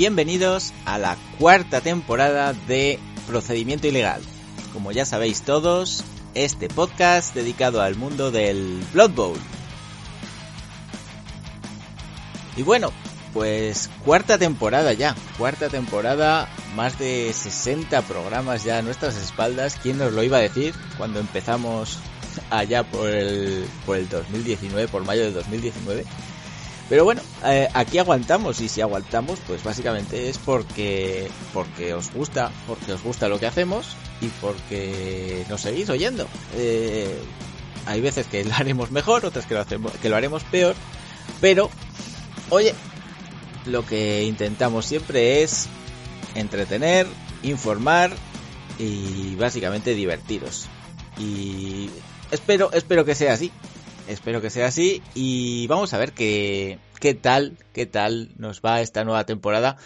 Bienvenidos a la cuarta temporada de Procedimiento Ilegal. Como ya sabéis todos, este podcast dedicado al mundo del Blood Bowl. Y bueno, pues cuarta temporada ya, cuarta temporada, más de 60 programas ya a nuestras espaldas. ¿Quién nos lo iba a decir cuando empezamos allá por el, por el 2019, por mayo de 2019? Pero bueno, eh, aquí aguantamos y si aguantamos, pues básicamente es porque porque os gusta, porque os gusta lo que hacemos y porque nos seguís oyendo. Eh, hay veces que lo haremos mejor, otras que lo hacemos, que lo haremos peor, pero oye, lo que intentamos siempre es entretener, informar y básicamente divertiros. Y espero, espero que sea así. Espero que sea así y vamos a ver qué, qué tal, qué tal nos va esta nueva temporada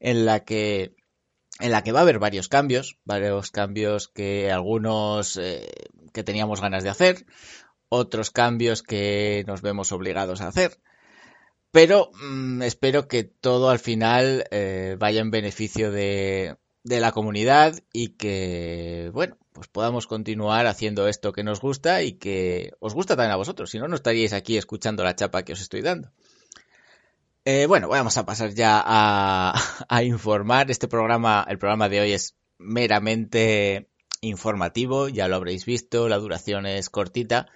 en la que en la que va a haber varios cambios, varios cambios que algunos eh, que teníamos ganas de hacer, otros cambios que nos vemos obligados a hacer. Pero mmm, espero que todo al final eh, vaya en beneficio de, de la comunidad y que, bueno, pues podamos continuar haciendo esto que nos gusta y que os gusta también a vosotros. Si no, no estaríais aquí escuchando la chapa que os estoy dando. Eh, bueno, vamos a pasar ya a, informar. Este programa, el programa de hoy es meramente informativo, ya lo habréis visto, la duración es cortita.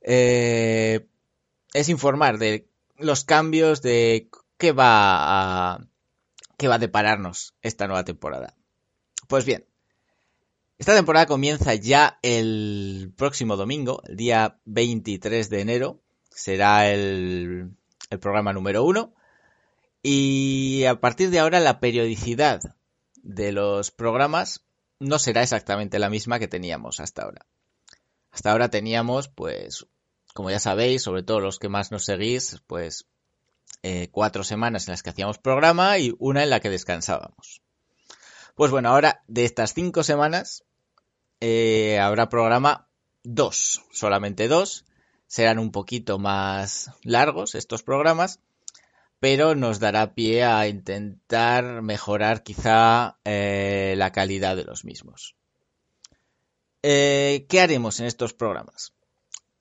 Eh, es informar de los cambios de qué va a, qué va a depararnos esta nueva temporada. Pues bien, esta temporada comienza ya el próximo domingo, el día 23 de enero. Será el, programa número uno. Y a partir de ahora la periodicidad de los programas no será exactamente la misma que teníamos hasta ahora. Hasta ahora teníamos, pues, como ya sabéis, sobre todo los que más nos seguís, pues eh, cuatro semanas en las que hacíamos programa y una en la que descansábamos. Pues bueno, ahora de estas cinco semanas eh, habrá programa dos, solamente dos. Serán un poquito más largos estos programas, pero nos dará pie a intentar mejorar quizá eh, la calidad de los mismos. Eh, ¿Qué haremos en estos programas?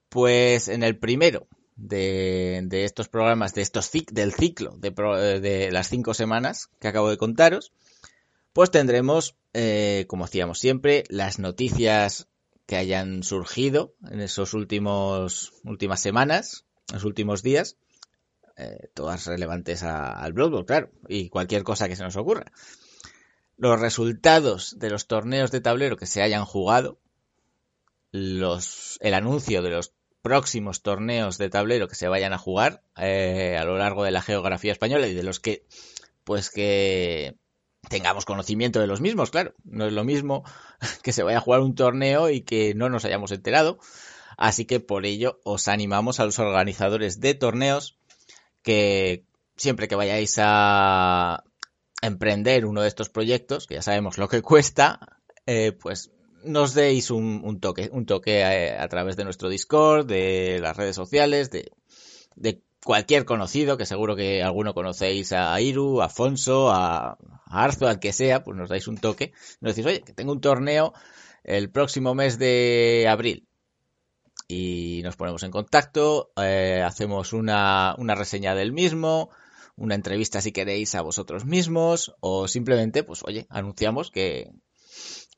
Pues en el primero de, estos programas, de estos del ciclo de, de las cinco semanas que acabo de contaros, pues tendremos, eh, como hacíamos siempre, las noticias que hayan surgido en esos últimos últimas semanas, los últimos días, eh, todas relevantes al Blood Bowl, claro, y cualquier cosa que se nos ocurra. Los resultados de los torneos de tablero que se hayan jugado, los, el anuncio de los próximos torneos de tablero que se vayan a jugar eh, a lo largo de la geografía española y de los que, pues que tengamos conocimiento de los mismos, claro. No es lo mismo que se vaya a jugar un torneo y que no nos hayamos enterado. Así que por ello os animamos a los organizadores de torneos que siempre que vayáis a emprender uno de estos proyectos, que ya sabemos lo que cuesta, eh, pues nos deis un, toque, un toque a, a, través de nuestro Discord, de las redes sociales, de cualquier conocido, que seguro que alguno conocéis a Iru, a Afonso, a, Arzo, al que sea, pues nos dais un toque. Nos decís, oye, que tengo un torneo el próximo mes de abril. Y nos ponemos en contacto, eh, hacemos una, una reseña del mismo, una entrevista si queréis a vosotros mismos, o simplemente, pues oye, anunciamos que,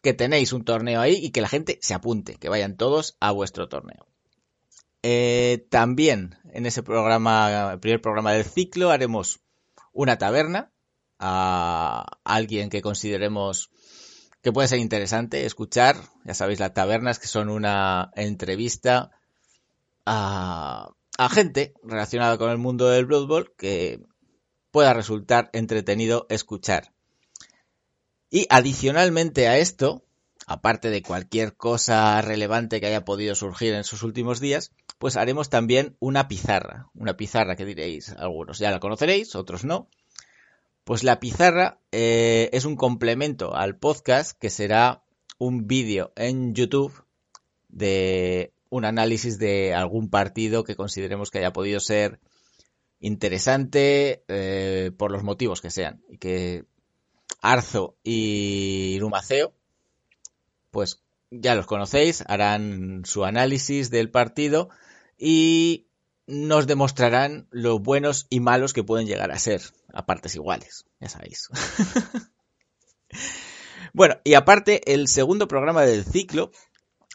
que tenéis un torneo ahí y que la gente se apunte, que vayan todos a vuestro torneo. Eh, también en ese programa, el primer programa del ciclo, haremos una taberna a alguien que consideremos que puede ser interesante escuchar. Ya sabéis, las tabernas, que son una entrevista a, a gente relacionada con el mundo del Blood Bowl que pueda resultar entretenido escuchar. Y adicionalmente a esto, aparte de cualquier cosa relevante que haya podido surgir en sus últimos días, pues haremos también una pizarra. Una pizarra que diréis algunos, ya la conoceréis, otros no. Pues la pizarra eh, es un complemento al podcast que será un vídeo en YouTube de un análisis de algún partido que consideremos que haya podido ser interesante eh, por los motivos que sean y que Arzo y Numaceo, pues ya los conocéis, harán su análisis del partido y nos demostrarán lo buenos y malos que pueden llegar a ser, a partes iguales, ya sabéis. bueno, y aparte, el segundo programa del ciclo,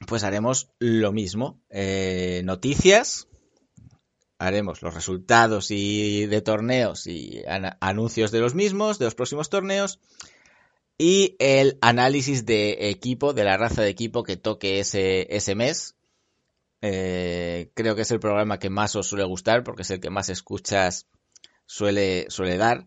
pues haremos lo mismo. Eh, noticias, haremos los resultados y de torneos y anuncios de los mismos, de los próximos torneos, y el análisis de equipo, de la raza de equipo que toque ese, ese mes. Eh, creo que es el programa que más os suele gustar porque es el que más escuchas suele, suele dar.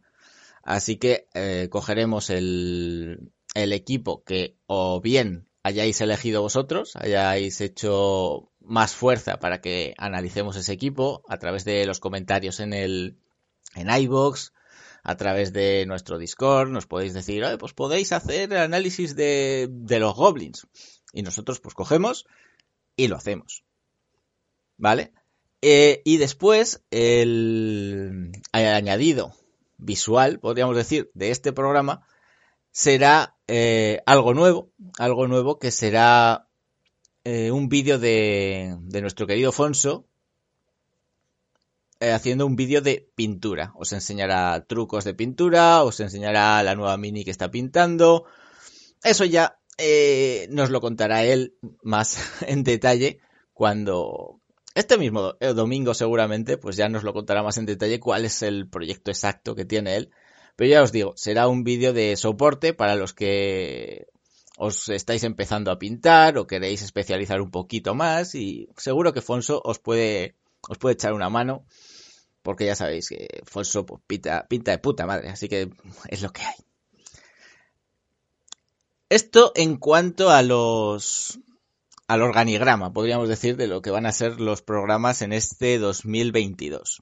Así que eh, cogeremos el, el equipo que o bien hayáis elegido vosotros, hayáis hecho más fuerza para que analicemos ese equipo a través de los comentarios en el en iBox, a través de nuestro Discord, nos podéis decir, pues podéis hacer el análisis de, de los goblins. Y nosotros pues cogemos y lo hacemos. ¿Vale? Eh, y después el, añadido visual, podríamos decir, de este programa será eh, algo nuevo, algo nuevo que será eh, un vídeo de, de, nuestro querido Fonso eh, haciendo un vídeo de pintura. Os enseñará trucos de pintura, os enseñará la nueva mini que está pintando. Eso ya eh, nos lo contará él más en detalle cuando... Este mismo domingo seguramente, pues ya nos lo contará más en detalle cuál es el proyecto exacto que tiene él. Pero ya os digo, será un vídeo de soporte para los que os estáis empezando a pintar o queréis especializar un poquito más y seguro que Fonso os puede, os puede echar una mano porque ya sabéis que Fonso pues, pinta, pinta de puta madre, así que es lo que hay. Esto en cuanto a los al organigrama, podríamos decir, de lo que van a ser los programas en este 2022.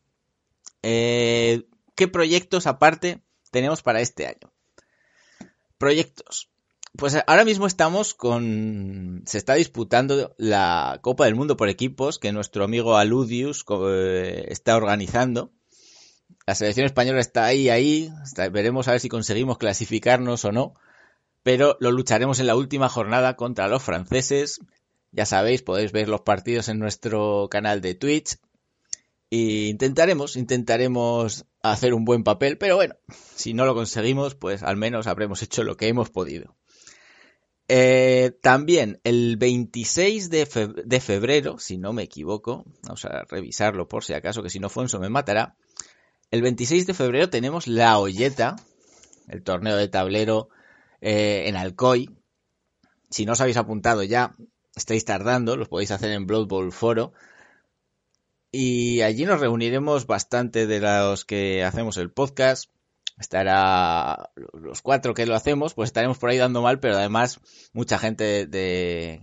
Eh, ¿Qué proyectos aparte tenemos para este año? Proyectos. Pues ahora mismo estamos con. Se está disputando la Copa del Mundo por equipos que nuestro amigo Aludius eh, está organizando. La selección española está ahí, ahí. veremos a ver si conseguimos clasificarnos o no. Pero lo lucharemos en la última jornada contra los franceses. Ya sabéis, podéis ver los partidos en nuestro canal de Twitch. Y intentaremos, intentaremos hacer un buen papel, pero bueno, si no lo conseguimos, pues al menos habremos hecho lo que hemos podido. Eh, también el 26 de, febrero, si no me equivoco, vamos a revisarlo por si acaso, que si no Fonso me matará. El 26 de febrero tenemos la Olleta, el torneo de tablero eh, en Alcoy. Si no os habéis apuntado ya, estáis tardando, los podéis hacer en Blood Bowl Foro. Y allí nos reuniremos bastante de los que hacemos el podcast estará los cuatro que lo hacemos, pues estaremos por ahí dando mal, pero además mucha gente de,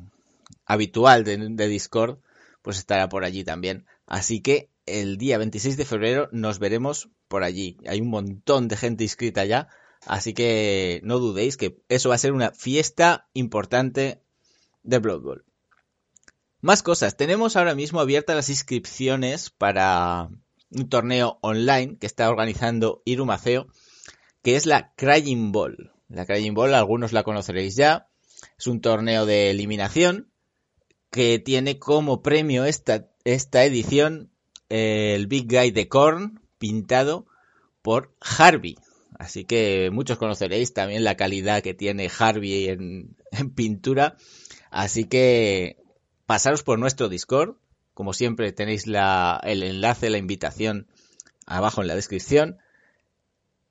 habitual de, Discord, pues estará por allí también. Así que el día 26 de febrero nos veremos por allí. Hay un montón de gente inscrita ya, así que no dudéis que eso va a ser una fiesta importante de Blood Bowl. Más cosas, tenemos ahora mismo abiertas las inscripciones para un torneo online que está organizando Irumaceo, que es la Crying Ball. La Crying Ball, algunos la conoceréis ya. Es un torneo de eliminación que tiene como premio esta, esta edición el Big Guy de Korn pintado por Harvey. Así que muchos conoceréis también la calidad que tiene Harvey en, en pintura. Así que pasaros por nuestro Discord. Como siempre tenéis el enlace, la invitación abajo en la descripción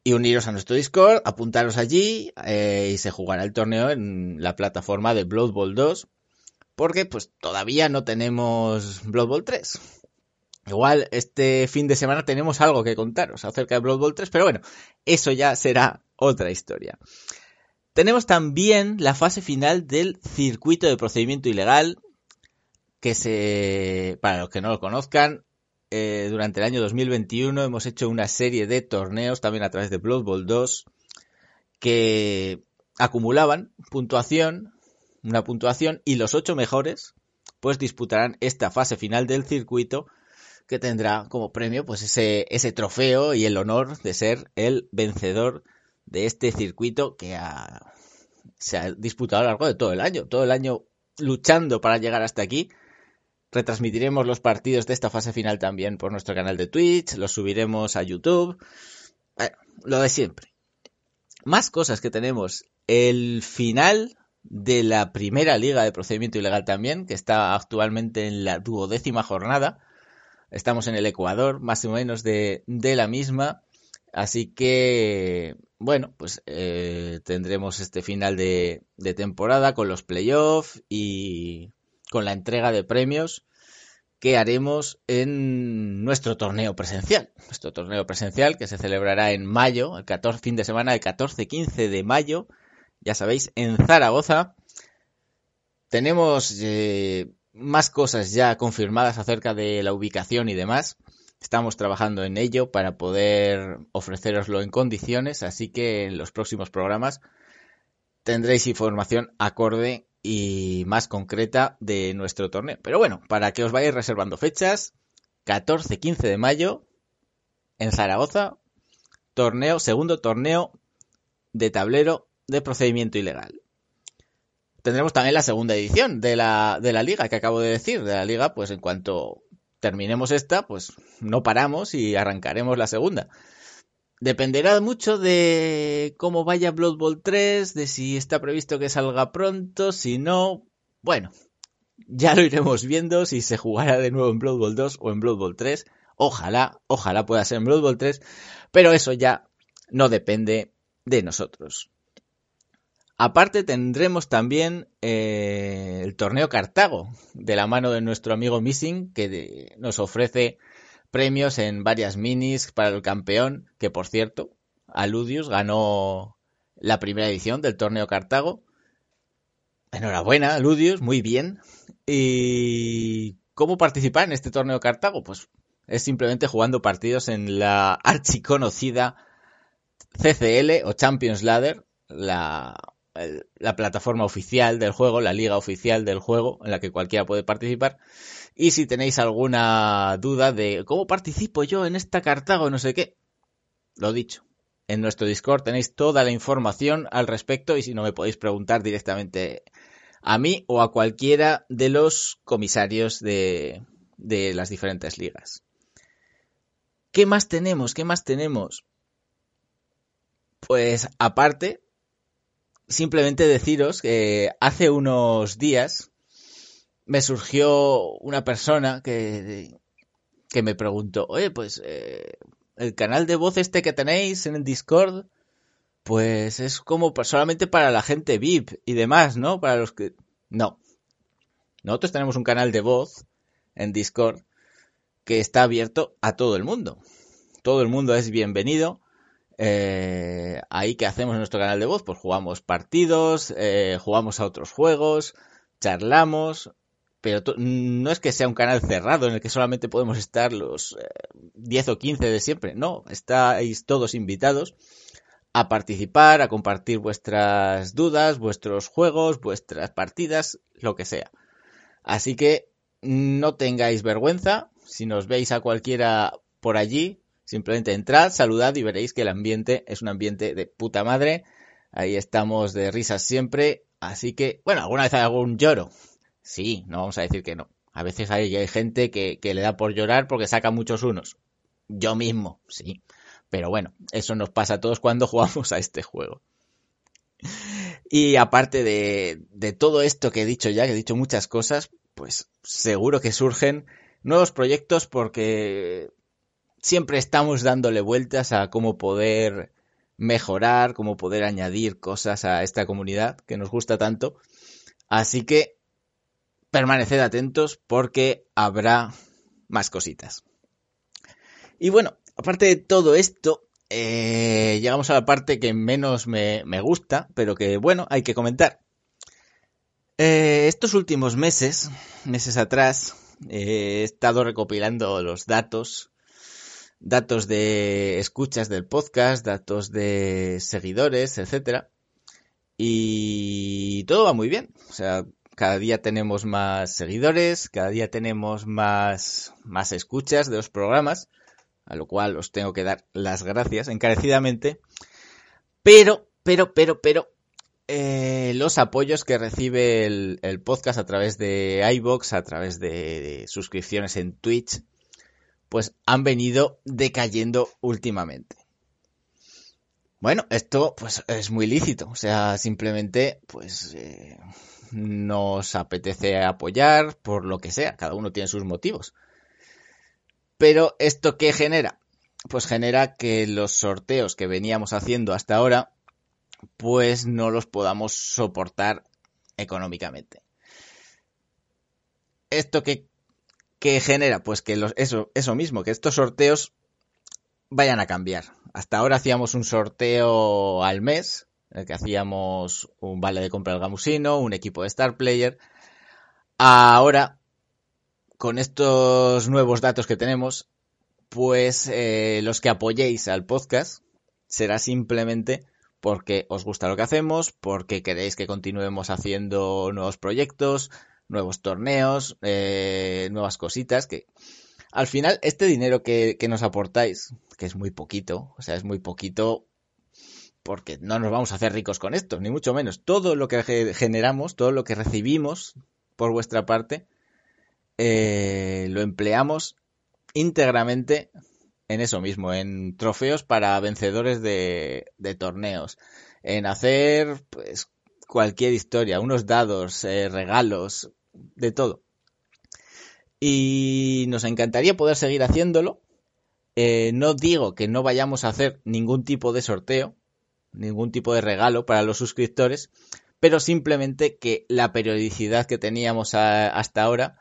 y uniros a nuestro Discord, apuntaros allí eh, y se jugará el torneo en la plataforma de Blood Bowl 2 porque pues todavía no tenemos Blood Bowl 3. Igual este fin de semana tenemos algo que contaros acerca de Blood Bowl 3, pero bueno, eso ya será otra historia. Tenemos también la fase final del circuito de procedimiento ilegal, que se, para los que no lo conozcan, eh, durante el año 2021 hemos hecho una serie de torneos también a través de Blood Bowl 2 que acumulaban puntuación, una puntuación y los ocho mejores pues disputarán esta fase final del circuito que tendrá como premio pues ese, ese trofeo y el honor de ser el vencedor de este circuito que se ha disputado a lo largo de todo el año, todo el año luchando para llegar hasta aquí Retransmitiremos los partidos de esta fase final también por nuestro canal de Twitch, los subiremos a YouTube. Bueno, lo de siempre. Más cosas que tenemos. El final de la primera liga de procedimiento ilegal también, que está actualmente en la duodécima jornada. Estamos en el Ecuador, más o menos de, la misma. Así que, bueno, pues eh, tendremos este final de, de temporada con los playoffs y con la entrega de premios que haremos en nuestro torneo presencial. Nuestro torneo presencial que se celebrará en mayo, el 14, fin de semana del 14-15 de mayo, ya sabéis, en Zaragoza. Tenemos eh, más cosas ya confirmadas acerca de la ubicación y demás. Estamos trabajando en ello para poder ofreceroslo en condiciones, así que en los próximos programas tendréis información acorde y más concreta de nuestro torneo. Pero bueno, para que os vayáis reservando fechas, 14-15 de mayo en Zaragoza, torneo, segundo torneo de tablero de procedimiento ilegal. Tendremos también la segunda edición de la, de la liga que acabo de decir. De la liga, pues en cuanto terminemos esta, pues no paramos y arrancaremos la segunda. Dependerá mucho de cómo vaya Blood Bowl 3, de si está previsto que salga pronto, si no, bueno, ya lo iremos viendo si se jugará de nuevo en Blood Bowl 2 o en Blood Bowl 3. Ojalá, ojalá pueda ser en Blood Bowl 3, pero eso ya no depende de nosotros. Aparte tendremos también eh, el torneo Cartago, de la mano de nuestro amigo Missing, que nos ofrece premios en varias minis para el campeón, que por cierto, Aludius ganó la primera edición del torneo Cartago. Enhorabuena, Aludius, muy bien. ¿Y cómo participar en este torneo Cartago? Pues es simplemente jugando partidos en la archiconocida CCL o Champions Ladder, la, la plataforma oficial del juego, la liga oficial del juego en la que cualquiera puede participar. Y si tenéis alguna duda de cómo participo yo en esta Cartago, no sé qué, lo dicho. En nuestro Discord tenéis toda la información al respecto y si no me podéis preguntar directamente a mí o a cualquiera de los comisarios de, de las diferentes ligas. ¿Qué más tenemos? ¿Qué más tenemos? Pues aparte, simplemente deciros que hace unos días me surgió una persona que, que me preguntó, oye, pues eh, el canal de voz este que tenéis en el Discord, pues es como solamente para la gente VIP y demás, ¿no? Para los que... No. Nosotros tenemos un canal de voz en Discord que está abierto a todo el mundo. Todo el mundo es bienvenido. Eh, ahí que hacemos en nuestro canal de voz, pues jugamos partidos, eh, jugamos a otros juegos, charlamos, pero no es que sea un canal cerrado en el que solamente podemos estar los 10 eh, o 15 de siempre, no, estáis todos invitados a participar, a compartir vuestras dudas, vuestros juegos, vuestras partidas, lo que sea. Así que no tengáis vergüenza, si nos veis a cualquiera por allí, simplemente entrad, saludad y veréis que el ambiente es un ambiente de puta madre. Ahí estamos de risas siempre. Así que, bueno, alguna vez hay algún lloro, Sí, no vamos a decir que no. A veces hay, gente que, le da por llorar porque saca muchos unos. Yo mismo, sí. Pero bueno, eso nos pasa a todos cuando jugamos a este juego. Y aparte de, de, todo esto que he dicho ya, que he dicho muchas cosas, pues seguro que surgen nuevos proyectos porque siempre estamos dándole vueltas a cómo poder mejorar, cómo poder añadir cosas a esta comunidad que nos gusta tanto. Así que permaneced atentos porque habrá más cositas. Y bueno, aparte de todo esto, eh, llegamos a la parte que menos me, gusta, pero que bueno, hay que comentar. Eh, estos últimos meses, meses atrás, he estado recopilando los datos, datos de escuchas del podcast, datos de seguidores, etcétera, y todo va muy bien. O sea, cada día tenemos más seguidores, cada día tenemos más, más escuchas de los programas, a lo cual os tengo que dar las gracias encarecidamente. Pero, pero, pero, pero, eh, los apoyos que recibe el, podcast a través de iBox, a través de, suscripciones en Twitch, pues han venido decayendo últimamente. Bueno, esto pues es muy lícito, o sea, simplemente pues eh, nos apetece apoyar por lo que sea, cada uno tiene sus motivos. Pero esto qué genera? Pues genera que los sorteos que veníamos haciendo hasta ahora pues no los podamos soportar económicamente. ¿Esto qué, genera? Pues que los, eso, eso mismo, que estos sorteos vayan a cambiar. Hasta ahora hacíamos un sorteo al mes, que hacíamos un vale de compra del gamusino, un equipo de Star Player. Ahora, con estos nuevos datos que tenemos, pues eh, los que apoyéis al podcast será simplemente porque os gusta lo que hacemos, porque queréis que continuemos haciendo nuevos proyectos, nuevos torneos, eh, nuevas cositas que al final este dinero que, que nos aportáis, que es muy poquito, o sea, es muy poquito porque no nos vamos a hacer ricos con esto, ni mucho menos. Todo lo que generamos, todo lo que recibimos por vuestra parte, eh, lo empleamos íntegramente en eso mismo, en trofeos para vencedores de, torneos, en hacer pues cualquier historia, unos dados, eh, regalos, de todo. Y nos encantaría poder seguir haciéndolo. Eh, no digo que no vayamos a hacer ningún tipo de sorteo, ningún tipo de regalo para los suscriptores, pero simplemente que la periodicidad que teníamos hasta ahora,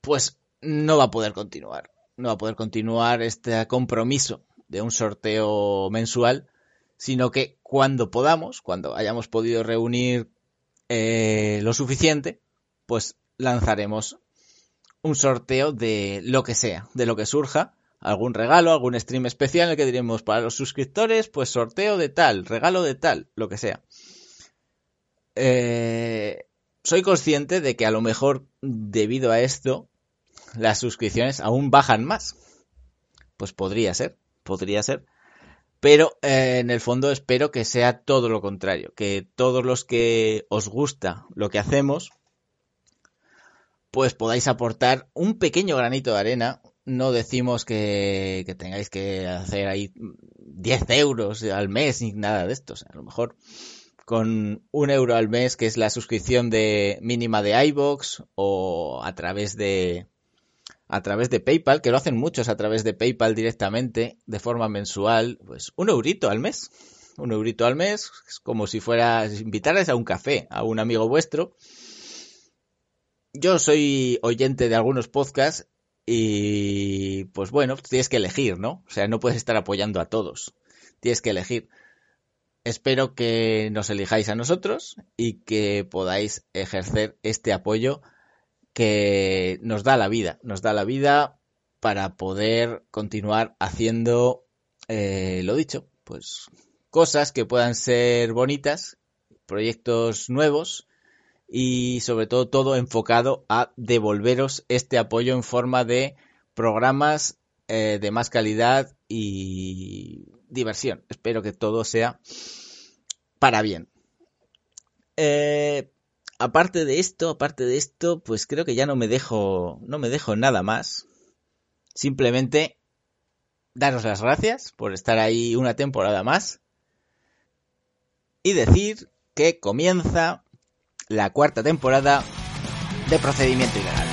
pues no va a poder continuar. No va a poder continuar este compromiso de un sorteo mensual, sino que cuando podamos, cuando hayamos podido reunir eh, lo suficiente, pues lanzaremos un sorteo de lo que sea, de lo que surja, algún regalo, algún stream especial en el que diremos para los suscriptores, pues sorteo de tal, regalo de tal, lo que sea. Eh, soy consciente de que a lo mejor debido a esto las suscripciones aún bajan más. Pues podría ser, podría ser. Pero eh, en el fondo espero que sea todo lo contrario, que todos los que os gusta lo que hacemos, pues podáis aportar un pequeño granito de arena, no decimos que, tengáis que hacer ahí 10 euros al mes ni nada de esto. a lo mejor con un euro al mes, que es la suscripción de mínima de iBox o a través de a través de PayPal, que lo hacen muchos a través de PayPal directamente, de forma mensual, pues un eurito al mes. Un eurito al mes, es como si fueras invitaras a un café a un amigo vuestro. Yo soy oyente de algunos podcasts y pues bueno, tienes que elegir, ¿no? O sea, no puedes estar apoyando a todos. Tienes que elegir. Espero que nos elijáis a nosotros y que podáis ejercer este apoyo que nos da la vida. Nos da la vida para poder continuar haciendo eh, lo dicho, pues cosas que puedan ser bonitas, proyectos nuevos y sobre todo todo enfocado a devolveros este apoyo en forma de programas eh, de más calidad y diversión. Espero que todo sea para bien. Eh, aparte de esto, aparte de esto, pues creo que ya no me dejo, no me dejo nada más. Simplemente daros las gracias por estar ahí una temporada más y decir que comienza la cuarta temporada de Procedimiento Ilegal.